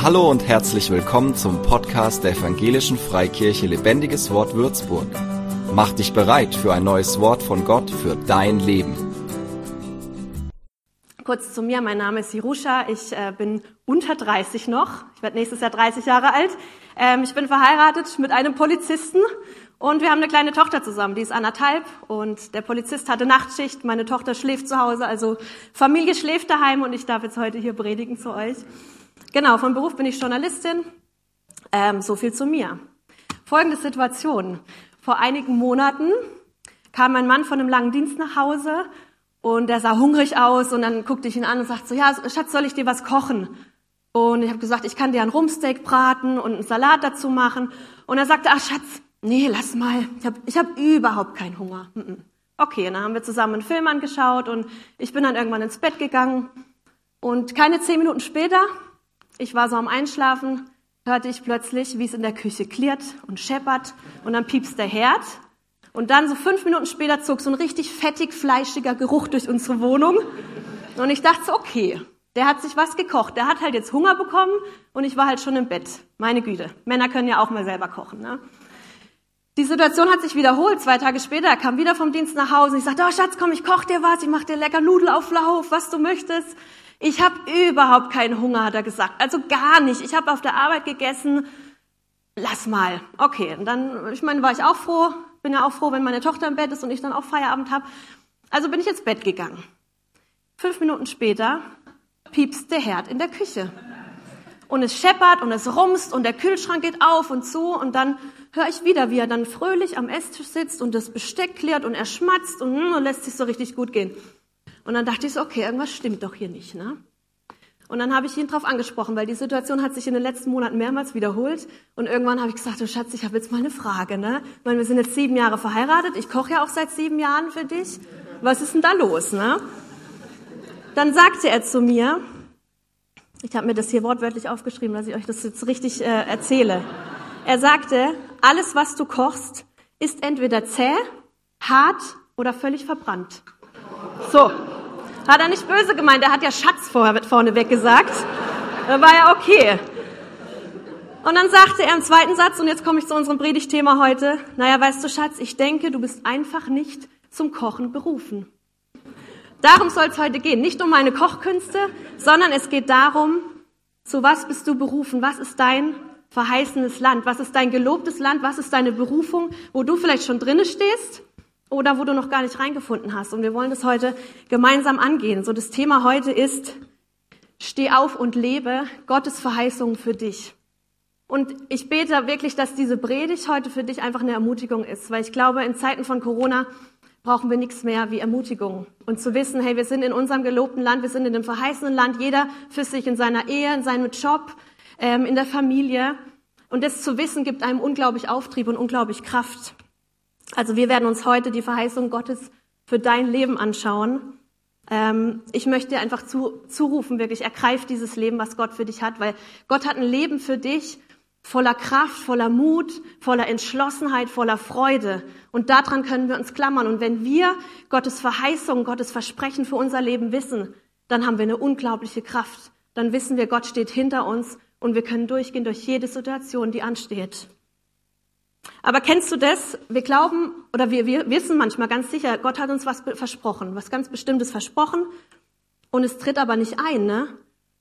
Hallo und herzlich willkommen zum Podcast der Evangelischen Freikirche Lebendiges Wort Würzburg. Mach dich bereit für ein neues Wort von Gott für dein Leben. Kurz zu mir, mein Name ist Sirusha, ich äh, bin unter 30 noch, ich werde nächstes Jahr 30 Jahre alt. Ähm, ich bin verheiratet mit einem Polizisten und wir haben eine kleine Tochter zusammen, die ist anderthalb und der Polizist hatte Nachtschicht, meine Tochter schläft zu Hause, also Familie schläft daheim und ich darf jetzt heute hier predigen zu euch. Genau, von Beruf bin ich Journalistin. Ähm, so viel zu mir. Folgende Situation. Vor einigen Monaten kam mein Mann von einem langen Dienst nach Hause und er sah hungrig aus und dann guckte ich ihn an und sagte so, ja, Schatz, soll ich dir was kochen? Und ich habe gesagt, ich kann dir ein Rumsteak braten und einen Salat dazu machen. Und er sagte, ach Schatz, nee, lass mal, ich habe ich hab überhaupt keinen Hunger. Okay, und dann haben wir zusammen einen Film angeschaut und ich bin dann irgendwann ins Bett gegangen. Und keine zehn Minuten später ich war so am Einschlafen, hörte ich plötzlich, wie es in der Küche klirrt und scheppert und dann piepst der Herd. Und dann so fünf Minuten später zog so ein richtig fettig, fleischiger Geruch durch unsere Wohnung. Und ich dachte so, okay, der hat sich was gekocht. Der hat halt jetzt Hunger bekommen und ich war halt schon im Bett. Meine Güte, Männer können ja auch mal selber kochen. Ne? Die Situation hat sich wiederholt. Zwei Tage später kam wieder vom Dienst nach Hause. Ich sagte, oh Schatz, komm, ich koch dir was. Ich mach dir lecker Nudelauflauf, was du möchtest. Ich habe überhaupt keinen Hunger, hat er gesagt. Also gar nicht. Ich habe auf der Arbeit gegessen. Lass mal. Okay, und dann, ich meine, war ich auch froh. Bin ja auch froh, wenn meine Tochter im Bett ist und ich dann auch Feierabend habe. Also bin ich ins Bett gegangen. Fünf Minuten später piepst der Herd in der Küche. Und es scheppert und es rumst und der Kühlschrank geht auf und zu und dann höre ich wieder, wie er dann fröhlich am Esstisch sitzt und das Besteck klärt und er schmatzt und, und hm, lässt sich so richtig gut gehen. Und dann dachte ich so, okay, irgendwas stimmt doch hier nicht. Ne? Und dann habe ich ihn darauf angesprochen, weil die Situation hat sich in den letzten Monaten mehrmals wiederholt. Und irgendwann habe ich gesagt, oh Schatz, ich habe jetzt mal eine Frage. Ne? Ich meine, wir sind jetzt sieben Jahre verheiratet. Ich koche ja auch seit sieben Jahren für dich. Was ist denn da los? Ne? Dann sagte er zu mir, ich habe mir das hier wortwörtlich aufgeschrieben, dass ich euch das jetzt richtig äh, erzähle. Er sagte, alles, was du kochst, ist entweder zäh, hart oder völlig verbrannt. So, hat er nicht böse gemeint, er hat ja Schatz vorher vorneweg gesagt. Da war ja okay. Und dann sagte er im zweiten Satz, und jetzt komme ich zu unserem Predigtthema heute, naja, weißt du, Schatz, ich denke, du bist einfach nicht zum Kochen berufen. Darum soll es heute gehen. Nicht um meine Kochkünste, sondern es geht darum, zu was bist du berufen? Was ist dein verheißenes Land? Was ist dein gelobtes Land? Was ist deine Berufung, wo du vielleicht schon drinne stehst oder wo du noch gar nicht reingefunden hast. Und wir wollen das heute gemeinsam angehen. So das Thema heute ist, steh auf und lebe Gottes Verheißungen für dich. Und ich bete wirklich, dass diese Predigt heute für dich einfach eine Ermutigung ist, weil ich glaube, in Zeiten von Corona brauchen wir nichts mehr wie Ermutigung. Und zu wissen, hey, wir sind in unserem gelobten Land, wir sind in dem verheißenen Land, jeder für sich in seiner Ehe, in seinem Job, ähm, in der Familie. Und das zu wissen gibt einem unglaublich Auftrieb und unglaublich Kraft. Also wir werden uns heute die Verheißung Gottes für dein Leben anschauen. Ähm, ich möchte dir einfach zu, zurufen, wirklich, ergreif dieses Leben, was Gott für dich hat, weil Gott hat ein Leben für dich voller Kraft, voller Mut, voller Entschlossenheit, voller Freude. Und daran können wir uns klammern. Und wenn wir Gottes Verheißung, Gottes Versprechen für unser Leben wissen, dann haben wir eine unglaubliche Kraft. Dann wissen wir, Gott steht hinter uns und wir können durchgehen durch jede Situation, die ansteht. Aber kennst du das? Wir glauben oder wir, wir wissen manchmal ganz sicher, Gott hat uns was versprochen, was ganz Bestimmtes versprochen und es tritt aber nicht ein, ne?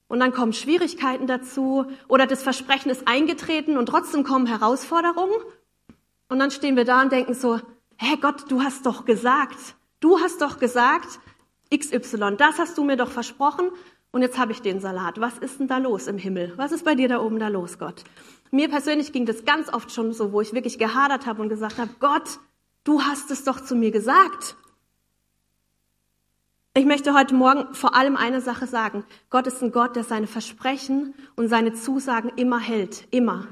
Und dann kommen Schwierigkeiten dazu oder das Versprechen ist eingetreten und trotzdem kommen Herausforderungen und dann stehen wir da und denken so, hä Gott, du hast doch gesagt, du hast doch gesagt, XY, das hast du mir doch versprochen und jetzt habe ich den Salat. Was ist denn da los im Himmel? Was ist bei dir da oben da los, Gott? Mir persönlich ging das ganz oft schon so, wo ich wirklich gehadert habe und gesagt habe, Gott, du hast es doch zu mir gesagt. Ich möchte heute Morgen vor allem eine Sache sagen. Gott ist ein Gott, der seine Versprechen und seine Zusagen immer hält. Immer.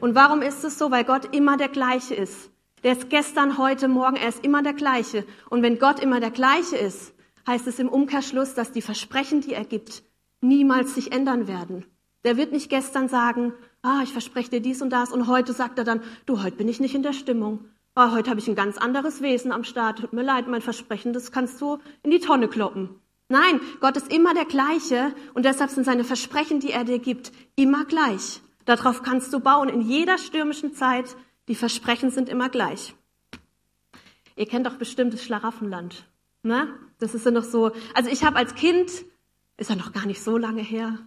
Und warum ist es so? Weil Gott immer der gleiche ist. Der ist gestern, heute, morgen, er ist immer der gleiche. Und wenn Gott immer der gleiche ist, heißt es im Umkehrschluss, dass die Versprechen, die er gibt, niemals sich ändern werden. Der wird nicht gestern sagen, ah, ich verspreche dir dies und das und heute sagt er dann, du, heute bin ich nicht in der Stimmung. Ah, heute habe ich ein ganz anderes Wesen am Start. Tut mir leid, mein Versprechen, das kannst du in die Tonne kloppen. Nein, Gott ist immer der gleiche und deshalb sind seine Versprechen, die er dir gibt, immer gleich. Darauf kannst du bauen in jeder stürmischen Zeit. Die Versprechen sind immer gleich. Ihr kennt doch bestimmt das Schlaraffenland. Ne? Das ist ja noch so. Also ich habe als Kind, ist ja noch gar nicht so lange her,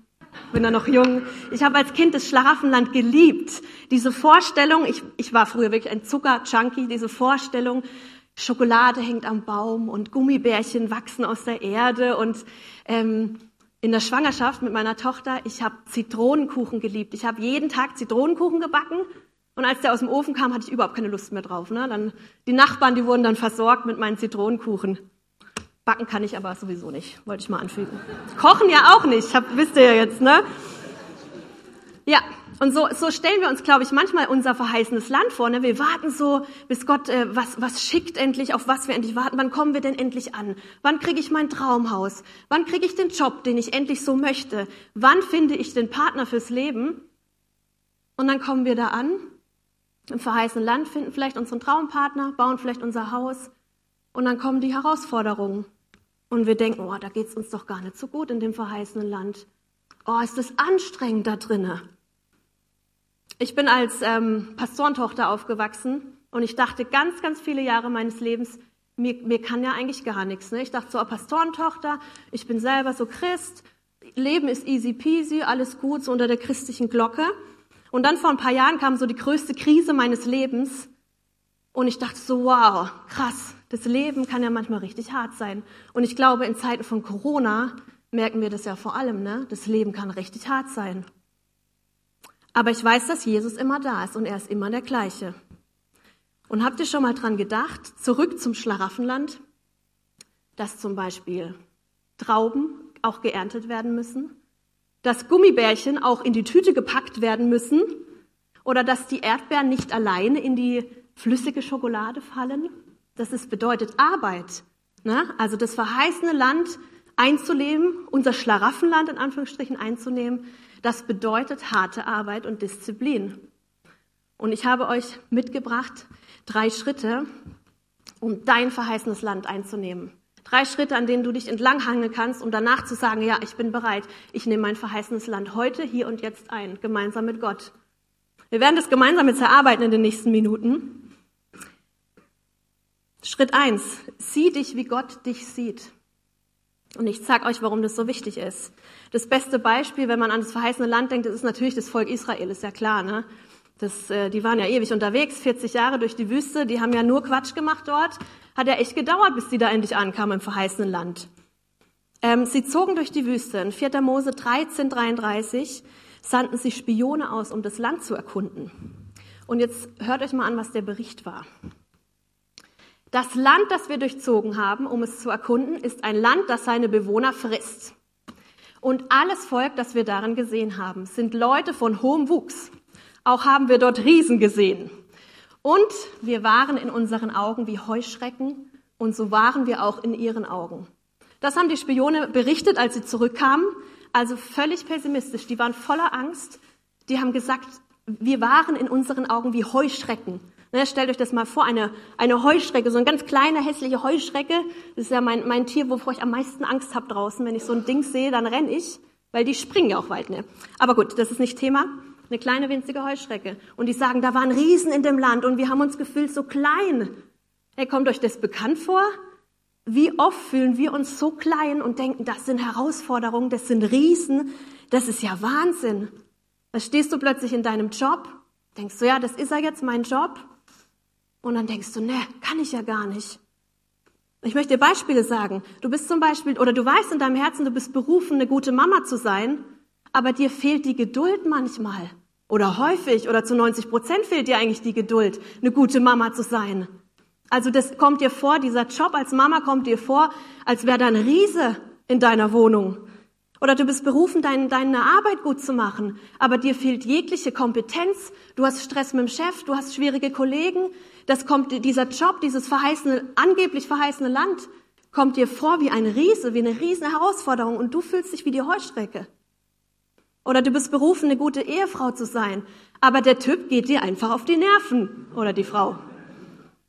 bin da noch jung. Ich habe als Kind das Schlaraffenland geliebt. Diese Vorstellung, ich, ich war früher wirklich ein Zucker-Junkie, diese Vorstellung, Schokolade hängt am Baum und Gummibärchen wachsen aus der Erde und ähm, in der Schwangerschaft mit meiner Tochter, ich habe Zitronenkuchen geliebt. Ich habe jeden Tag Zitronenkuchen gebacken und als der aus dem Ofen kam, hatte ich überhaupt keine Lust mehr drauf. Ne? Dann, die Nachbarn, die wurden dann versorgt mit meinen Zitronenkuchen. Backen kann ich aber sowieso nicht, wollte ich mal anfügen. Kochen ja auch nicht, hab, wisst ihr ja jetzt, ne? Ja, und so, so stellen wir uns, glaube ich, manchmal unser verheißenes Land vor. Ne? Wir warten so, bis Gott äh, was, was schickt endlich, auf was wir endlich warten. Wann kommen wir denn endlich an? Wann kriege ich mein Traumhaus? Wann kriege ich den Job, den ich endlich so möchte? Wann finde ich den Partner fürs Leben? Und dann kommen wir da an, im verheißenen Land, finden vielleicht unseren Traumpartner, bauen vielleicht unser Haus. Und dann kommen die Herausforderungen. Und wir denken, oh, da geht's uns doch gar nicht so gut in dem verheißenen Land. Oh, ist das anstrengend da drinnen. Ich bin als ähm, Pastorentochter aufgewachsen und ich dachte ganz, ganz viele Jahre meines Lebens, mir, mir kann ja eigentlich gar nichts. Ne? Ich dachte so, oh, Pastorentochter, ich bin selber so Christ, Leben ist easy peasy, alles gut, so unter der christlichen Glocke. Und dann vor ein paar Jahren kam so die größte Krise meines Lebens und ich dachte so, wow, krass, das Leben kann ja manchmal richtig hart sein. Und ich glaube, in Zeiten von Corona merken wir das ja vor allem, ne? Das Leben kann richtig hart sein. Aber ich weiß, dass Jesus immer da ist und er ist immer der gleiche. Und habt ihr schon mal dran gedacht, zurück zum Schlaraffenland, dass zum Beispiel Trauben auch geerntet werden müssen, dass Gummibärchen auch in die Tüte gepackt werden müssen oder dass die Erdbeeren nicht alleine in die flüssige Schokolade fallen? Das ist, bedeutet Arbeit. Ne? Also das verheißene Land einzunehmen, unser Schlaraffenland in Anführungsstrichen einzunehmen, das bedeutet harte Arbeit und Disziplin. Und ich habe euch mitgebracht drei Schritte, um dein verheißenes Land einzunehmen. Drei Schritte, an denen du dich entlanghangeln kannst, um danach zu sagen, ja, ich bin bereit. Ich nehme mein verheißenes Land heute, hier und jetzt ein, gemeinsam mit Gott. Wir werden das gemeinsam jetzt erarbeiten in den nächsten Minuten. Schritt eins: Sieh dich, wie Gott dich sieht. Und ich sage euch, warum das so wichtig ist. Das beste Beispiel, wenn man an das verheißene Land denkt, das ist natürlich das Volk Israel, ist ja klar. Ne? Das, äh, die waren ja ewig unterwegs, 40 Jahre durch die Wüste, die haben ja nur Quatsch gemacht dort. Hat ja echt gedauert, bis die da endlich ankamen im verheißenen Land. Ähm, sie zogen durch die Wüste. In 4. Mose 13, 33 sandten sie Spione aus, um das Land zu erkunden. Und jetzt hört euch mal an, was der Bericht war. Das Land, das wir durchzogen haben, um es zu erkunden, ist ein Land, das seine Bewohner frisst. Und alles Volk, das wir darin gesehen haben, sind Leute von hohem Wuchs. Auch haben wir dort Riesen gesehen. Und wir waren in unseren Augen wie Heuschrecken und so waren wir auch in ihren Augen. Das haben die Spione berichtet, als sie zurückkamen. Also völlig pessimistisch. Die waren voller Angst. Die haben gesagt, wir waren in unseren Augen wie Heuschrecken. Ne, stellt euch das mal vor, eine, eine Heuschrecke, so eine ganz kleine, hässliche Heuschrecke. Das ist ja mein, mein Tier, wovor ich am meisten Angst habe draußen. Wenn ich so ein Ding sehe, dann renn ich, weil die springen ja auch weit. Ne? Aber gut, das ist nicht Thema. Eine kleine, winzige Heuschrecke. Und die sagen, da waren Riesen in dem Land und wir haben uns gefühlt so klein. Hey, kommt euch das bekannt vor? Wie oft fühlen wir uns so klein und denken, das sind Herausforderungen, das sind Riesen, das ist ja Wahnsinn. Da stehst du plötzlich in deinem Job, denkst du, ja, das ist ja jetzt mein Job. Und dann denkst du, ne, kann ich ja gar nicht. Ich möchte dir Beispiele sagen. Du bist zum Beispiel, oder du weißt in deinem Herzen, du bist berufen, eine gute Mama zu sein, aber dir fehlt die Geduld manchmal. Oder häufig, oder zu 90 Prozent fehlt dir eigentlich die Geduld, eine gute Mama zu sein. Also das kommt dir vor, dieser Job als Mama kommt dir vor, als wäre da ein Riese in deiner Wohnung. Oder du bist berufen, dein, deine Arbeit gut zu machen, aber dir fehlt jegliche Kompetenz, du hast Stress mit dem Chef, du hast schwierige Kollegen, das kommt, dieser Job, dieses verheißene, angeblich verheißene Land, kommt dir vor wie ein Riese, wie eine riesen Herausforderung und du fühlst dich wie die Heuschrecke. Oder du bist berufen, eine gute Ehefrau zu sein, aber der Typ geht dir einfach auf die Nerven oder die Frau.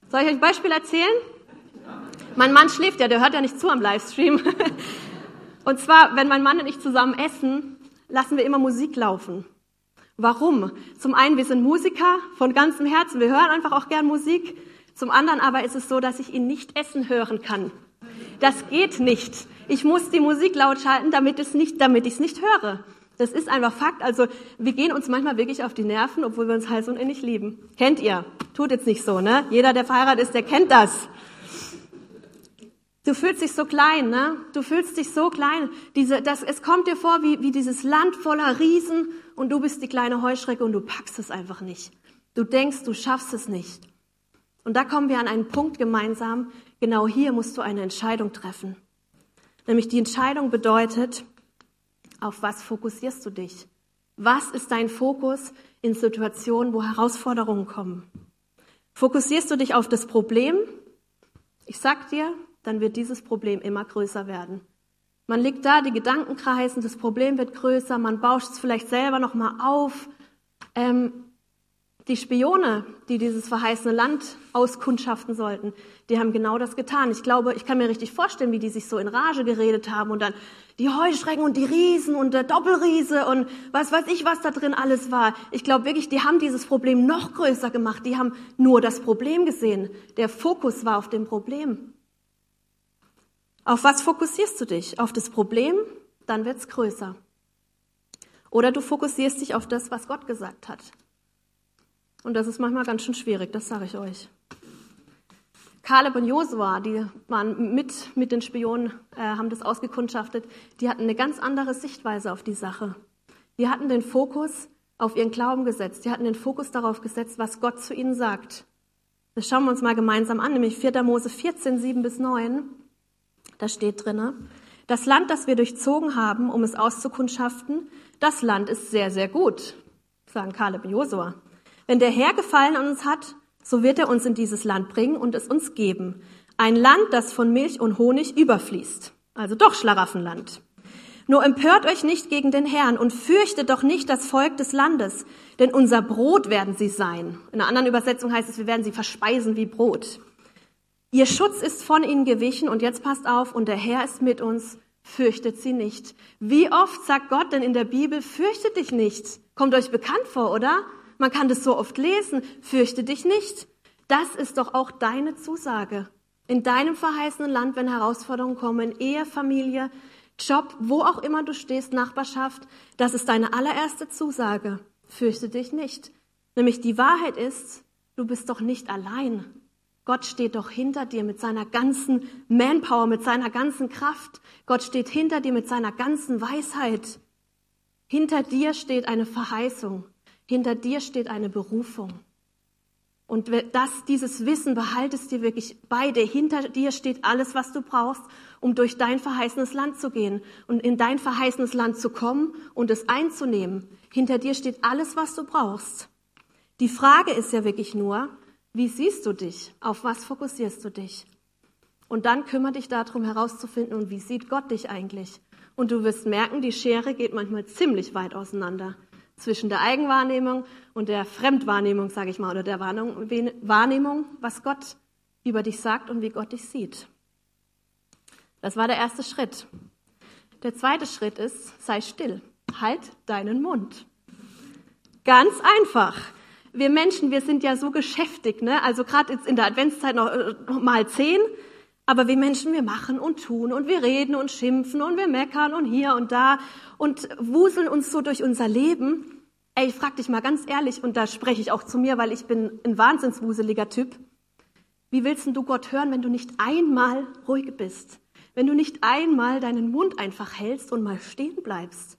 Soll ich euch ein Beispiel erzählen? Mein Mann schläft ja, der hört ja nicht zu am Livestream. Und zwar, wenn mein Mann und ich zusammen essen, lassen wir immer Musik laufen. Warum? Zum einen, wir sind Musiker von ganzem Herzen. Wir hören einfach auch gern Musik. Zum anderen aber ist es so, dass ich ihn nicht essen hören kann. Das geht nicht. Ich muss die Musik laut schalten, damit es nicht, damit ich es nicht höre. Das ist einfach Fakt. Also wir gehen uns manchmal wirklich auf die Nerven, obwohl wir uns heiß und innig lieben. Kennt ihr? Tut jetzt nicht so, ne? Jeder, der verheiratet ist, der kennt das. Du fühlst dich so klein, ne? Du fühlst dich so klein. Diese, das, es kommt dir vor wie, wie dieses Land voller Riesen und du bist die kleine Heuschrecke und du packst es einfach nicht. Du denkst, du schaffst es nicht. Und da kommen wir an einen Punkt gemeinsam. Genau hier musst du eine Entscheidung treffen. Nämlich die Entscheidung bedeutet, auf was fokussierst du dich? Was ist dein Fokus in Situationen, wo Herausforderungen kommen? Fokussierst du dich auf das Problem? Ich sag dir, dann wird dieses Problem immer größer werden. Man liegt da, die Gedanken kreisen, das Problem wird größer, man bauscht es vielleicht selber nochmal auf. Ähm, die Spione, die dieses verheißene Land auskundschaften sollten, die haben genau das getan. Ich glaube, ich kann mir richtig vorstellen, wie die sich so in Rage geredet haben und dann die Heuschrecken und die Riesen und der Doppelriese und was weiß ich, was da drin alles war. Ich glaube wirklich, die haben dieses Problem noch größer gemacht. Die haben nur das Problem gesehen. Der Fokus war auf dem Problem. Auf was fokussierst du dich? Auf das Problem? Dann wird's größer. Oder du fokussierst dich auf das, was Gott gesagt hat. Und das ist manchmal ganz schön schwierig, das sage ich euch. Kaleb und Josua, die waren mit, mit den Spionen, äh, haben das ausgekundschaftet, die hatten eine ganz andere Sichtweise auf die Sache. Die hatten den Fokus auf ihren Glauben gesetzt. Die hatten den Fokus darauf gesetzt, was Gott zu ihnen sagt. Das schauen wir uns mal gemeinsam an, nämlich 4. Mose 14, 7 bis 9. Da steht drinne, das Land, das wir durchzogen haben, um es auszukundschaften, das Land ist sehr, sehr gut, sagen Kaleb und Josua. Wenn der Herr Gefallen an uns hat, so wird er uns in dieses Land bringen und es uns geben. Ein Land, das von Milch und Honig überfließt. Also doch Schlaraffenland. Nur empört euch nicht gegen den Herrn und fürchtet doch nicht das Volk des Landes, denn unser Brot werden sie sein. In einer anderen Übersetzung heißt es, wir werden sie verspeisen wie Brot. Ihr Schutz ist von ihnen gewichen und jetzt passt auf, und der Herr ist mit uns, fürchtet sie nicht. Wie oft sagt Gott denn in der Bibel, fürchtet dich nicht? Kommt euch bekannt vor, oder? Man kann das so oft lesen. Fürchte dich nicht. Das ist doch auch deine Zusage. In deinem verheißenen Land, wenn Herausforderungen kommen, Ehe, Familie, Job, wo auch immer du stehst, Nachbarschaft, das ist deine allererste Zusage. Fürchte dich nicht. Nämlich die Wahrheit ist, du bist doch nicht allein. Gott steht doch hinter dir mit seiner ganzen Manpower, mit seiner ganzen Kraft. Gott steht hinter dir mit seiner ganzen Weisheit. Hinter dir steht eine Verheißung. Hinter dir steht eine Berufung. Und das, dieses Wissen behaltest dir wirklich bei dir. Hinter dir steht alles, was du brauchst, um durch dein verheißenes Land zu gehen und in dein verheißenes Land zu kommen und es einzunehmen. Hinter dir steht alles, was du brauchst. Die Frage ist ja wirklich nur, wie siehst du dich? Auf was fokussierst du dich? Und dann kümmere dich darum herauszufinden, und wie sieht Gott dich eigentlich? Und du wirst merken, die Schere geht manchmal ziemlich weit auseinander zwischen der Eigenwahrnehmung und der Fremdwahrnehmung, sage ich mal, oder der Wahrnehmung, was Gott über dich sagt und wie Gott dich sieht. Das war der erste Schritt. Der zweite Schritt ist, sei still, halt deinen Mund. Ganz einfach. Wir Menschen, wir sind ja so geschäftig, ne? Also gerade jetzt in der Adventszeit noch, noch äh, mal zehn, aber wir Menschen, wir machen und tun und wir reden und schimpfen und wir meckern und hier und da und wuseln uns so durch unser Leben. Ey, ich frag dich mal ganz ehrlich, und da spreche ich auch zu mir, weil ich bin ein wahnsinnswuseliger Typ. Wie willst du Gott hören, wenn du nicht einmal ruhig bist? Wenn du nicht einmal deinen Mund einfach hältst und mal stehen bleibst?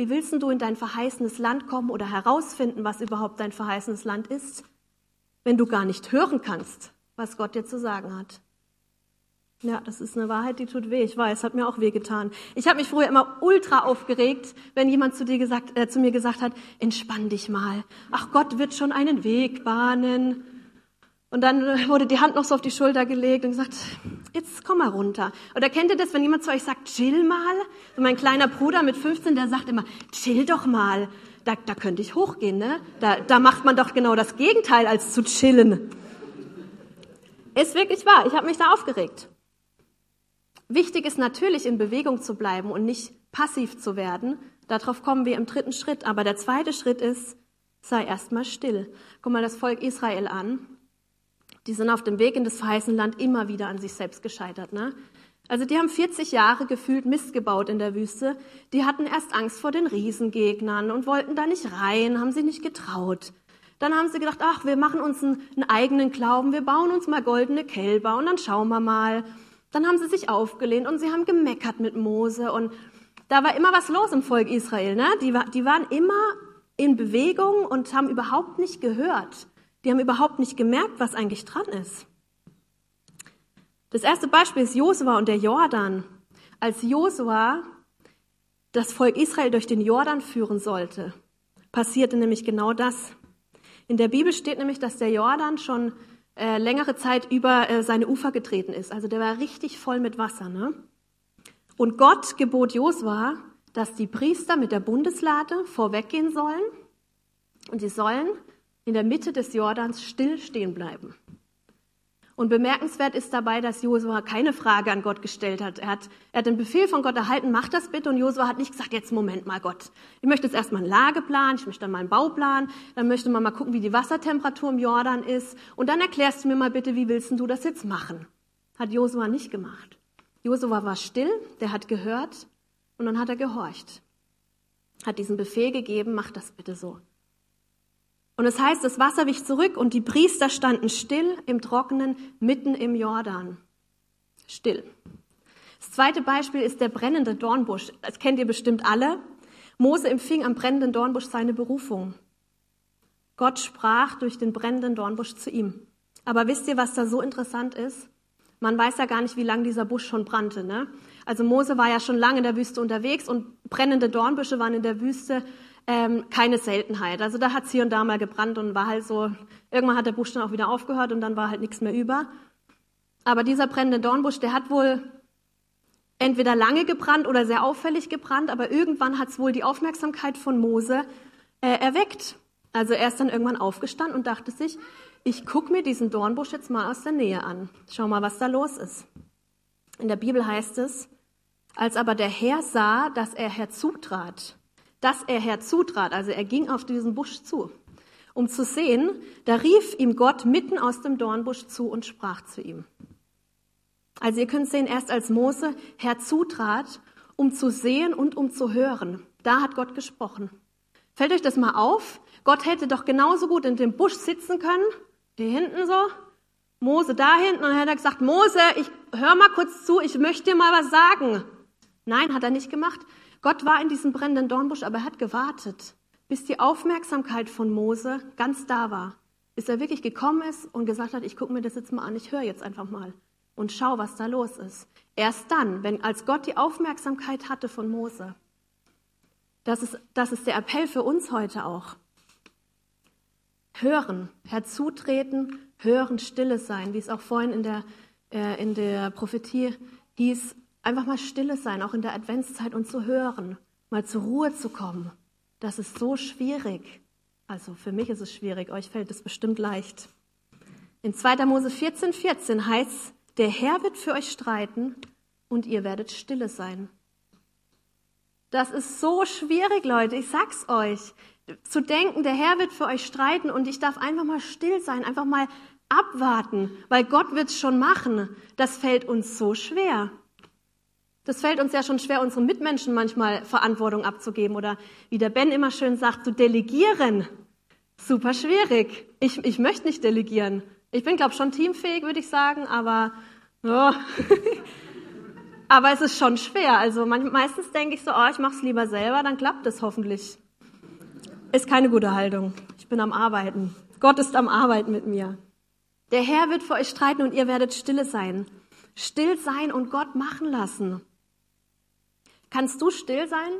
Wie willst du in dein verheißenes Land kommen oder herausfinden, was überhaupt dein verheißenes Land ist, wenn du gar nicht hören kannst, was Gott dir zu sagen hat? Ja, das ist eine Wahrheit, die tut weh. Ich weiß, hat mir auch weh getan. Ich habe mich früher immer ultra aufgeregt, wenn jemand zu dir gesagt, äh, zu mir gesagt hat: Entspann dich mal. Ach, Gott wird schon einen Weg bahnen. Und dann wurde die Hand noch so auf die Schulter gelegt und gesagt: Jetzt komm mal runter. Oder kennt ihr das, wenn jemand zu euch sagt: Chill mal? So mein kleiner Bruder mit 15, der sagt immer: Chill doch mal. Da, da könnte ich hochgehen, ne? Da, da macht man doch genau das Gegenteil als zu chillen. Ist wirklich wahr. Ich habe mich da aufgeregt. Wichtig ist natürlich, in Bewegung zu bleiben und nicht passiv zu werden. Darauf kommen wir im dritten Schritt. Aber der zweite Schritt ist, sei erstmal still. Guck mal das Volk Israel an. Die sind auf dem Weg in das verheißene Land immer wieder an sich selbst gescheitert. Ne? Also die haben 40 Jahre gefühlt Mist gebaut in der Wüste. Die hatten erst Angst vor den Riesengegnern und wollten da nicht rein, haben sich nicht getraut. Dann haben sie gedacht, ach, wir machen uns einen, einen eigenen Glauben, wir bauen uns mal goldene Kälber und dann schauen wir mal. Dann haben sie sich aufgelehnt und sie haben gemeckert mit Mose und da war immer was los im Volk Israel. Ne? Die, die waren immer in Bewegung und haben überhaupt nicht gehört. Die haben überhaupt nicht gemerkt, was eigentlich dran ist. Das erste Beispiel ist Josua und der Jordan. Als Josua das Volk Israel durch den Jordan führen sollte, passierte nämlich genau das. In der Bibel steht nämlich, dass der Jordan schon äh, längere Zeit über äh, seine Ufer getreten ist. Also der war richtig voll mit Wasser. Ne? Und Gott gebot Josua, dass die Priester mit der Bundeslade vorweggehen sollen und sie sollen in der Mitte des Jordans still stehen bleiben. Und bemerkenswert ist dabei, dass Josua keine Frage an Gott gestellt hat. Er, hat. er hat den Befehl von Gott erhalten, mach das bitte. Und Josua hat nicht gesagt, jetzt Moment mal Gott. Ich möchte jetzt erstmal einen Lageplan, ich möchte dann mal einen Bauplan, dann möchte man mal gucken, wie die Wassertemperatur im Jordan ist. Und dann erklärst du mir mal bitte, wie willst du das jetzt machen? Hat Josua nicht gemacht. Josua war still, der hat gehört und dann hat er gehorcht. Hat diesen Befehl gegeben, mach das bitte so. Und es heißt, das Wasser wich zurück und die Priester standen still im Trockenen mitten im Jordan. Still. Das zweite Beispiel ist der brennende Dornbusch. Das kennt ihr bestimmt alle. Mose empfing am brennenden Dornbusch seine Berufung. Gott sprach durch den brennenden Dornbusch zu ihm. Aber wisst ihr, was da so interessant ist? Man weiß ja gar nicht, wie lange dieser Busch schon brannte. Ne? Also Mose war ja schon lange in der Wüste unterwegs und brennende Dornbüsche waren in der Wüste ähm, keine Seltenheit. Also da hat es hier und da mal gebrannt und war halt so, irgendwann hat der Busch dann auch wieder aufgehört und dann war halt nichts mehr über. Aber dieser brennende Dornbusch, der hat wohl entweder lange gebrannt oder sehr auffällig gebrannt, aber irgendwann hat es wohl die Aufmerksamkeit von Mose äh, erweckt. Also er ist dann irgendwann aufgestanden und dachte sich, ich gucke mir diesen Dornbusch jetzt mal aus der Nähe an. Schau mal, was da los ist. In der Bibel heißt es, als aber der Herr sah, dass er herzutrat, dass er herzutrat, also er ging auf diesen Busch zu, um zu sehen, da rief ihm Gott mitten aus dem Dornbusch zu und sprach zu ihm. Also ihr könnt sehen, erst als Mose herzutrat, um zu sehen und um zu hören, da hat Gott gesprochen. Fällt euch das mal auf? Gott hätte doch genauso gut in dem Busch sitzen können, hier hinten so, Mose da hinten, und dann hat er gesagt, Mose, ich hör mal kurz zu, ich möchte dir mal was sagen. Nein, hat er nicht gemacht. Gott war in diesem brennenden Dornbusch, aber er hat gewartet, bis die Aufmerksamkeit von Mose ganz da war. Bis er wirklich gekommen ist und gesagt hat, ich gucke mir das jetzt mal an, ich höre jetzt einfach mal und schau, was da los ist. Erst dann, wenn als Gott die Aufmerksamkeit hatte von Mose. Das ist, das ist der Appell für uns heute auch. Hören, herzutreten, hören, stille sein, wie es auch vorhin in der, äh, in der Prophetie hieß, Einfach mal stille sein, auch in der Adventszeit und zu hören, mal zur Ruhe zu kommen. Das ist so schwierig. Also für mich ist es schwierig, euch fällt es bestimmt leicht. In 2. Mose 14, 14 heißt, der Herr wird für euch streiten und ihr werdet stille sein. Das ist so schwierig, Leute, ich sag's euch. Zu denken, der Herr wird für euch streiten und ich darf einfach mal still sein, einfach mal abwarten, weil Gott wird's schon machen. Das fällt uns so schwer. Das fällt uns ja schon schwer, unseren Mitmenschen manchmal Verantwortung abzugeben oder wie der Ben immer schön sagt, zu delegieren. Super schwierig. Ich, ich möchte nicht delegieren. Ich bin, glaube schon teamfähig, würde ich sagen, aber oh. aber es ist schon schwer. Also meistens denke ich so, oh, ich mache es lieber selber, dann klappt es hoffentlich. Ist keine gute Haltung. Ich bin am Arbeiten. Gott ist am Arbeiten mit mir. Der Herr wird für euch streiten und ihr werdet stille sein. Still sein und Gott machen lassen. Kannst du still sein?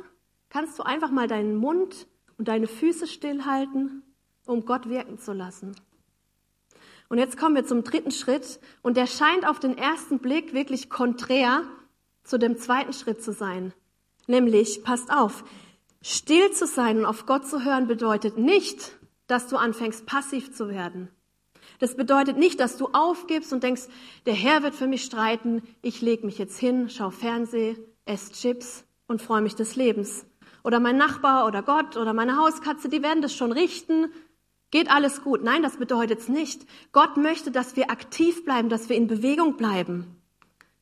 Kannst du einfach mal deinen Mund und deine Füße stillhalten, um Gott wirken zu lassen? Und jetzt kommen wir zum dritten Schritt und der scheint auf den ersten Blick wirklich konträr zu dem zweiten Schritt zu sein. Nämlich, passt auf, still zu sein und auf Gott zu hören bedeutet nicht, dass du anfängst passiv zu werden. Das bedeutet nicht, dass du aufgibst und denkst, der Herr wird für mich streiten, ich leg mich jetzt hin, schau Fernseh, esse Chips und freue mich des Lebens. Oder mein Nachbar oder Gott oder meine Hauskatze, die werden das schon richten. Geht alles gut. Nein, das bedeutet es nicht. Gott möchte, dass wir aktiv bleiben, dass wir in Bewegung bleiben.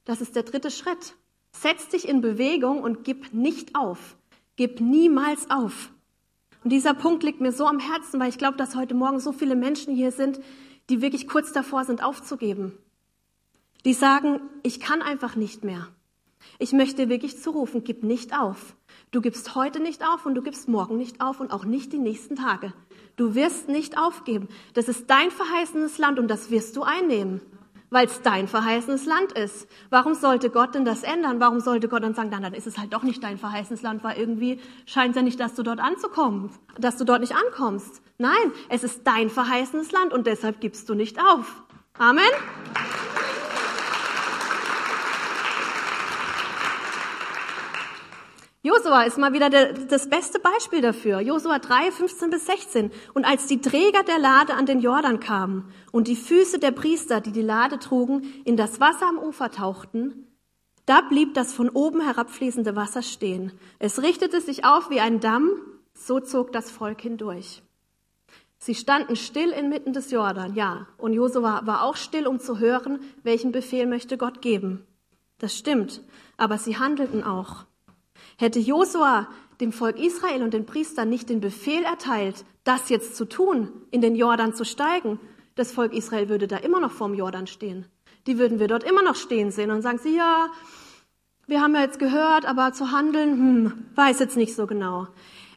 Das ist der dritte Schritt. Setz dich in Bewegung und gib nicht auf. Gib niemals auf. Und dieser Punkt liegt mir so am Herzen, weil ich glaube, dass heute Morgen so viele Menschen hier sind, die wirklich kurz davor sind, aufzugeben. Die sagen, ich kann einfach nicht mehr. Ich möchte wirklich zurufen, gib nicht auf. Du gibst heute nicht auf und du gibst morgen nicht auf und auch nicht die nächsten Tage. Du wirst nicht aufgeben. Das ist dein verheißenes Land und das wirst du einnehmen, weil es dein verheißenes Land ist. Warum sollte Gott denn das ändern? Warum sollte Gott dann sagen, dann, dann ist es halt doch nicht dein verheißenes Land, weil irgendwie scheint es ja nicht, dass du dort anzukommen, dass du dort nicht ankommst. Nein, es ist dein verheißenes Land und deshalb gibst du nicht auf. Amen. Josua ist mal wieder der, das beste Beispiel dafür. Josua 3, 15 bis 16. Und als die Träger der Lade an den Jordan kamen und die Füße der Priester, die die Lade trugen, in das Wasser am Ufer tauchten, da blieb das von oben herabfließende Wasser stehen. Es richtete sich auf wie ein Damm, so zog das Volk hindurch. Sie standen still inmitten des Jordan, ja, und Josua war auch still, um zu hören, welchen Befehl möchte Gott geben. Das stimmt, aber sie handelten auch. Hätte Josua dem Volk Israel und den Priestern nicht den Befehl erteilt, das jetzt zu tun, in den Jordan zu steigen, das Volk Israel würde da immer noch vorm Jordan stehen. Die würden wir dort immer noch stehen sehen und sagen sie, ja, wir haben ja jetzt gehört, aber zu handeln, hm, weiß jetzt nicht so genau.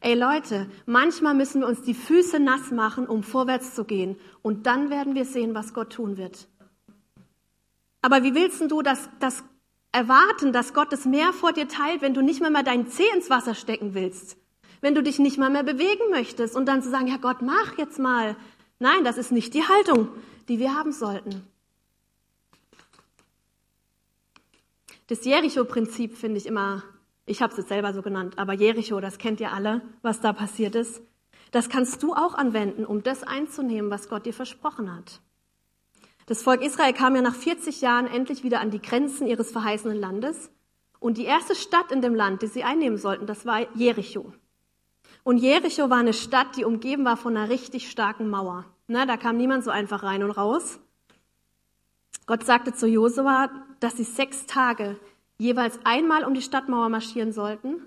Ey Leute, manchmal müssen wir uns die Füße nass machen, um vorwärts zu gehen. Und dann werden wir sehen, was Gott tun wird. Aber wie willst du das, das erwarten, dass Gott das Meer vor dir teilt, wenn du nicht mal mehr deinen Zeh ins Wasser stecken willst. Wenn du dich nicht mal mehr bewegen möchtest und dann zu sagen, ja Gott, mach jetzt mal. Nein, das ist nicht die Haltung, die wir haben sollten. Das Jericho-Prinzip finde ich immer, ich habe es jetzt selber so genannt, aber Jericho, das kennt ihr alle, was da passiert ist. Das kannst du auch anwenden, um das einzunehmen, was Gott dir versprochen hat. Das Volk Israel kam ja nach 40 Jahren endlich wieder an die Grenzen ihres verheißenen Landes. Und die erste Stadt in dem Land, die sie einnehmen sollten, das war Jericho. Und Jericho war eine Stadt, die umgeben war von einer richtig starken Mauer. Na, da kam niemand so einfach rein und raus. Gott sagte zu Josua, dass sie sechs Tage jeweils einmal um die Stadtmauer marschieren sollten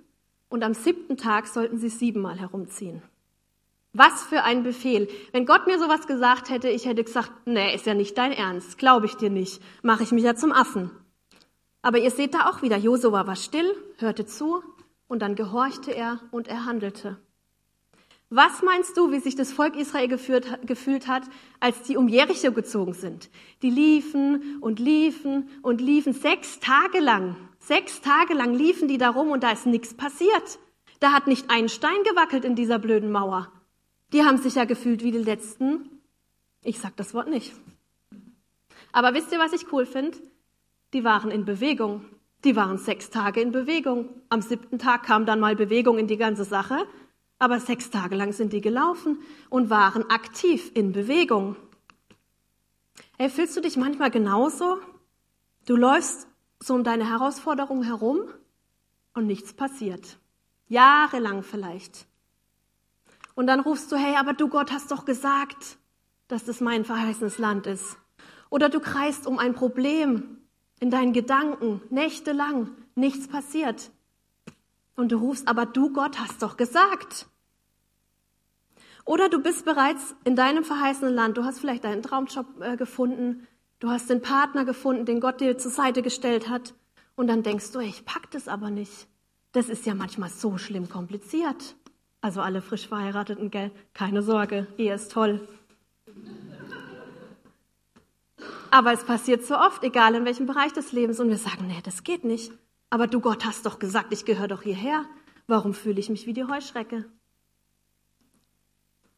und am siebten Tag sollten sie siebenmal herumziehen. Was für ein Befehl. Wenn Gott mir sowas gesagt hätte, ich hätte gesagt, nee, ist ja nicht dein Ernst, glaube ich dir nicht, mache ich mich ja zum Affen. Aber ihr seht da auch wieder, Josua war still, hörte zu und dann gehorchte er und er handelte. Was meinst du, wie sich das Volk Israel geführt, gefühlt hat, als die um Jericho gezogen sind? Die liefen und liefen und liefen sechs Tage lang. Sechs Tage lang liefen die da rum und da ist nichts passiert. Da hat nicht ein Stein gewackelt in dieser blöden Mauer. Die haben sich ja gefühlt wie die Letzten. Ich sag das Wort nicht. Aber wisst ihr, was ich cool finde? Die waren in Bewegung. Die waren sechs Tage in Bewegung. Am siebten Tag kam dann mal Bewegung in die ganze Sache. Aber sechs Tage lang sind die gelaufen und waren aktiv in Bewegung. Ey, fühlst du dich manchmal genauso? Du läufst so um deine Herausforderung herum und nichts passiert. Jahrelang vielleicht. Und dann rufst du, hey, aber du Gott hast doch gesagt, dass das mein verheißenes Land ist. Oder du kreist um ein Problem in deinen Gedanken, nächtelang, nichts passiert. Und du rufst, aber du Gott hast doch gesagt. Oder du bist bereits in deinem verheißenen Land, du hast vielleicht deinen Traumjob äh, gefunden, du hast den Partner gefunden, den Gott dir zur Seite gestellt hat. Und dann denkst du, ich pack das aber nicht. Das ist ja manchmal so schlimm kompliziert. Also alle frisch verheirateten, gell? Keine Sorge, Ehe ist toll. Aber es passiert so oft, egal in welchem Bereich des Lebens, und wir sagen, nee, das geht nicht. Aber du Gott hast doch gesagt, ich gehöre doch hierher. Warum fühle ich mich wie die Heuschrecke?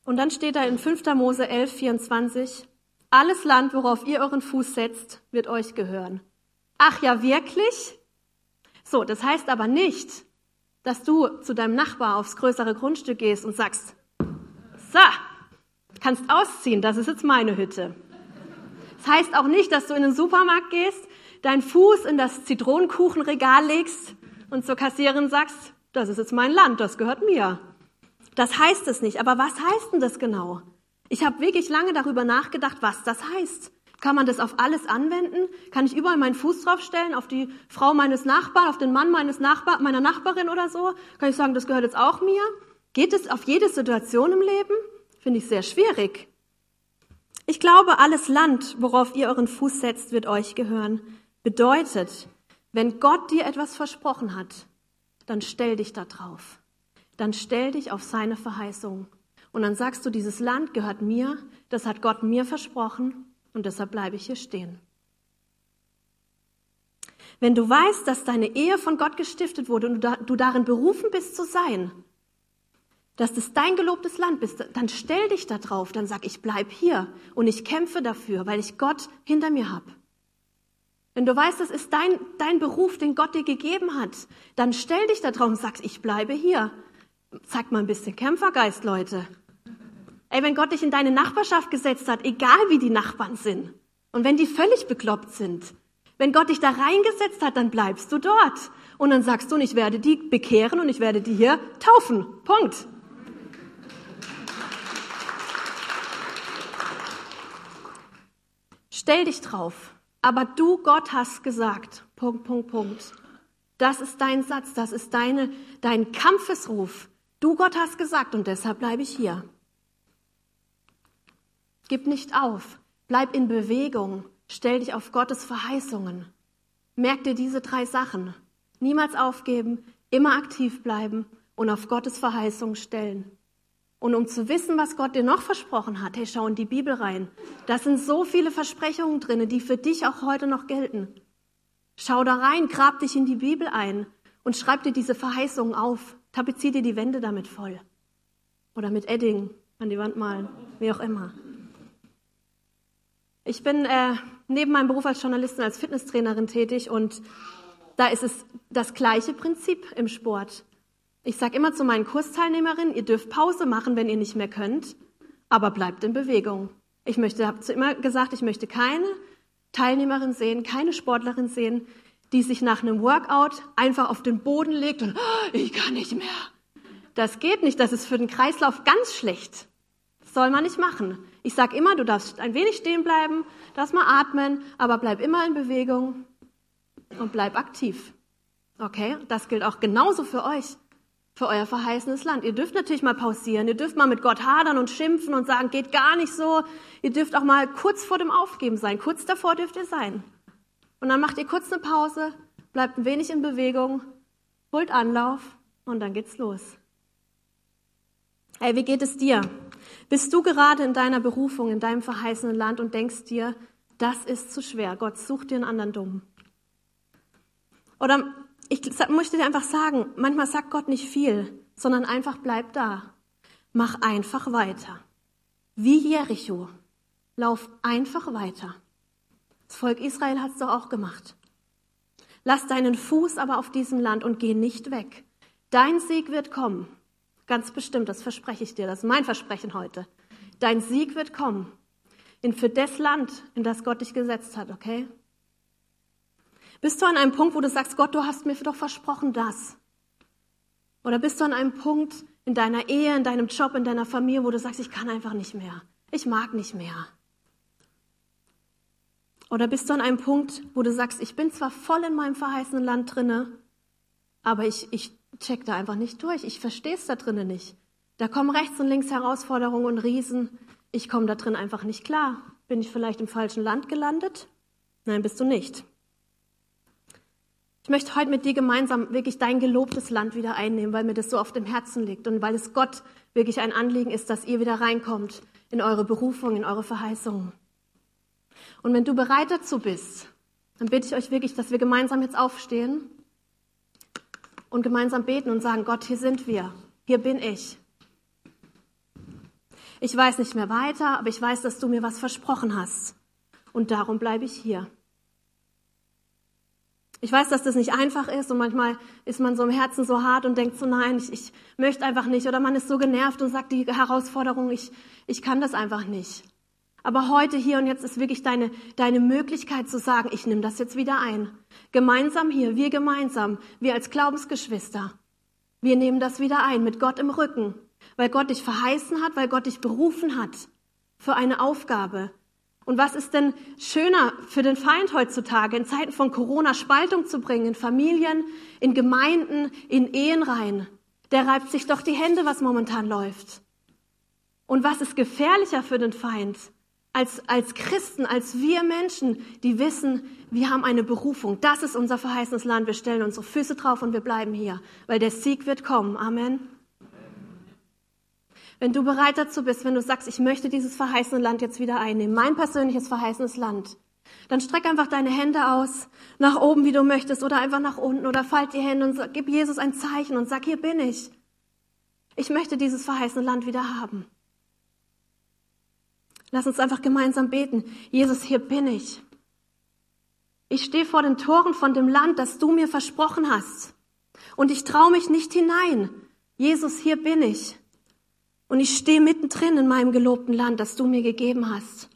Und dann steht da in 5. Mose 11, 24, alles Land, worauf ihr euren Fuß setzt, wird euch gehören. Ach ja, wirklich? So, das heißt aber nicht, dass du zu deinem Nachbar aufs größere Grundstück gehst und sagst, so, kannst ausziehen, das ist jetzt meine Hütte. Das heißt auch nicht, dass du in den Supermarkt gehst, deinen Fuß in das Zitronenkuchenregal legst und zur Kassiererin sagst, das ist jetzt mein Land, das gehört mir. Das heißt es nicht. Aber was heißt denn das genau? Ich habe wirklich lange darüber nachgedacht, was das heißt. Kann man das auf alles anwenden? Kann ich überall meinen Fuß draufstellen, auf die Frau meines Nachbarn, auf den Mann meines Nachbar, meiner Nachbarin oder so? Kann ich sagen, das gehört jetzt auch mir? Geht es auf jede Situation im Leben? Finde ich sehr schwierig. Ich glaube, alles Land, worauf ihr euren Fuß setzt, wird euch gehören. Bedeutet, wenn Gott dir etwas versprochen hat, dann stell dich da drauf. Dann stell dich auf seine Verheißung. Und dann sagst du, dieses Land gehört mir, das hat Gott mir versprochen und deshalb bleibe ich hier stehen. Wenn du weißt, dass deine Ehe von Gott gestiftet wurde und du darin berufen bist zu sein, dass das dein gelobtes Land bist, dann stell dich da drauf, dann sag, ich bleib hier und ich kämpfe dafür, weil ich Gott hinter mir habe. Wenn du weißt, das ist dein, dein Beruf, den Gott dir gegeben hat, dann stell dich da drauf und sag, ich bleibe hier. Zeig mal ein bisschen Kämpfergeist, Leute. Ey, wenn Gott dich in deine Nachbarschaft gesetzt hat, egal wie die Nachbarn sind und wenn die völlig bekloppt sind, wenn Gott dich da reingesetzt hat, dann bleibst du dort. Und dann sagst du, ich werde die bekehren und ich werde die hier taufen. Punkt. Stell dich drauf. Aber du, Gott, hast gesagt. Punkt, Punkt, Punkt. Das ist dein Satz, das ist deine, dein Kampfesruf. Du, Gott, hast gesagt und deshalb bleibe ich hier. Gib nicht auf. Bleib in Bewegung. Stell dich auf Gottes Verheißungen. Merk dir diese drei Sachen. Niemals aufgeben, immer aktiv bleiben und auf Gottes Verheißungen stellen. Und um zu wissen, was Gott dir noch versprochen hat, hey, schau in die Bibel rein. Da sind so viele Versprechungen drin, die für dich auch heute noch gelten. Schau da rein, grab dich in die Bibel ein und schreib dir diese Verheißungen auf. Tapezier dir die Wände damit voll. Oder mit Edding an die Wand malen, wie auch immer. Ich bin äh, neben meinem Beruf als Journalistin als Fitnesstrainerin tätig und da ist es das gleiche Prinzip im Sport. Ich sage immer zu meinen Kursteilnehmerinnen, ihr dürft Pause machen, wenn ihr nicht mehr könnt, aber bleibt in Bewegung. Ich habe immer gesagt, ich möchte keine Teilnehmerin sehen, keine Sportlerin sehen, die sich nach einem Workout einfach auf den Boden legt und oh, ich kann nicht mehr. Das geht nicht, das ist für den Kreislauf ganz schlecht. Das soll man nicht machen. Ich sage immer, du darfst ein wenig stehen bleiben, darfst mal atmen, aber bleib immer in Bewegung und bleib aktiv. Okay? Das gilt auch genauso für euch für euer verheißenes Land. Ihr dürft natürlich mal pausieren, ihr dürft mal mit Gott hadern und schimpfen und sagen, geht gar nicht so. Ihr dürft auch mal kurz vor dem Aufgeben sein, kurz davor dürft ihr sein. Und dann macht ihr kurz eine Pause, bleibt ein wenig in Bewegung, holt Anlauf und dann geht's los. Hey, wie geht es dir? Bist du gerade in deiner Berufung, in deinem verheißenen Land und denkst dir, das ist zu schwer, Gott sucht dir einen anderen Dumm? Oder ich möchte dir einfach sagen, manchmal sagt Gott nicht viel, sondern einfach bleib da. Mach einfach weiter. Wie Jericho. Lauf einfach weiter. Das Volk Israel hat es doch auch gemacht. Lass deinen Fuß aber auf diesem Land und geh nicht weg. Dein Sieg wird kommen. Ganz bestimmt, das verspreche ich dir. Das ist mein Versprechen heute. Dein Sieg wird kommen. In für das Land, in das Gott dich gesetzt hat, okay? Bist du an einem Punkt, wo du sagst, Gott, du hast mir doch versprochen das? Oder bist du an einem Punkt in deiner Ehe, in deinem Job, in deiner Familie, wo du sagst, ich kann einfach nicht mehr. Ich mag nicht mehr. Oder bist du an einem Punkt, wo du sagst, ich bin zwar voll in meinem verheißenen Land drinne, aber ich, ich check da einfach nicht durch. Ich verstehe es da drinnen nicht. Da kommen rechts und links Herausforderungen und Riesen. Ich komme da drin einfach nicht klar. Bin ich vielleicht im falschen Land gelandet? Nein, bist du nicht. Ich möchte heute mit dir gemeinsam wirklich dein gelobtes Land wieder einnehmen, weil mir das so auf dem Herzen liegt und weil es Gott wirklich ein Anliegen ist, dass ihr wieder reinkommt in eure Berufung, in eure Verheißungen. Und wenn du bereit dazu bist, dann bitte ich euch wirklich, dass wir gemeinsam jetzt aufstehen und gemeinsam beten und sagen, Gott, hier sind wir, hier bin ich. Ich weiß nicht mehr weiter, aber ich weiß, dass du mir was versprochen hast. Und darum bleibe ich hier. Ich weiß, dass das nicht einfach ist und manchmal ist man so im Herzen so hart und denkt so, nein, ich, ich möchte einfach nicht. Oder man ist so genervt und sagt, die Herausforderung, ich, ich kann das einfach nicht. Aber heute, hier und jetzt ist wirklich deine, deine Möglichkeit zu sagen, ich nehme das jetzt wieder ein. Gemeinsam hier, wir gemeinsam, wir als Glaubensgeschwister. Wir nehmen das wieder ein, mit Gott im Rücken, weil Gott dich verheißen hat, weil Gott dich berufen hat für eine Aufgabe. Und was ist denn schöner für den Feind heutzutage, in Zeiten von Corona Spaltung zu bringen, in Familien, in Gemeinden, in Ehen rein? Der reibt sich doch die Hände, was momentan läuft. Und was ist gefährlicher für den Feind? Als, als Christen, als wir Menschen, die wissen, wir haben eine Berufung. Das ist unser verheißenes Land. Wir stellen unsere Füße drauf und wir bleiben hier, weil der Sieg wird kommen. Amen. Wenn du bereit dazu bist, wenn du sagst, ich möchte dieses verheißene Land jetzt wieder einnehmen, mein persönliches verheißenes Land, dann streck einfach deine Hände aus, nach oben, wie du möchtest, oder einfach nach unten, oder falt die Hände und sag, gib Jesus ein Zeichen und sag, hier bin ich. Ich möchte dieses verheißene Land wieder haben. Lass uns einfach gemeinsam beten. Jesus, hier bin ich. Ich stehe vor den Toren von dem Land, das du mir versprochen hast. Und ich traue mich nicht hinein. Jesus, hier bin ich. Und ich stehe mittendrin in meinem gelobten Land, das du mir gegeben hast.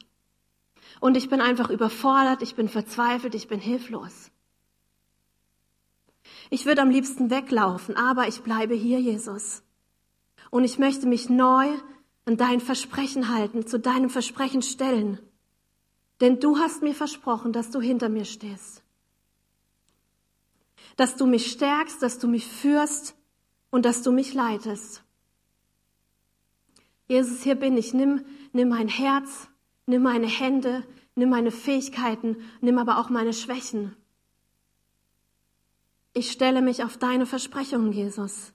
Und ich bin einfach überfordert, ich bin verzweifelt, ich bin hilflos. Ich würde am liebsten weglaufen, aber ich bleibe hier, Jesus. Und ich möchte mich neu an dein Versprechen halten, zu deinem Versprechen stellen. Denn du hast mir versprochen, dass du hinter mir stehst. Dass du mich stärkst, dass du mich führst und dass du mich leitest. Jesus, hier bin ich. Nimm, nimm mein Herz, nimm meine Hände, nimm meine Fähigkeiten, nimm aber auch meine Schwächen. Ich stelle mich auf deine Versprechungen, Jesus.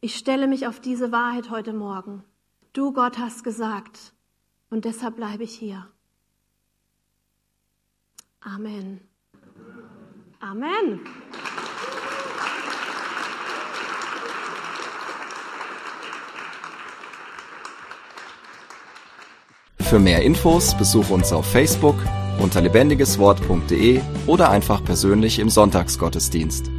Ich stelle mich auf diese Wahrheit heute Morgen. Du, Gott, hast gesagt. Und deshalb bleibe ich hier. Amen. Amen. Für mehr Infos besuche uns auf Facebook unter lebendigeswort.de oder einfach persönlich im Sonntagsgottesdienst.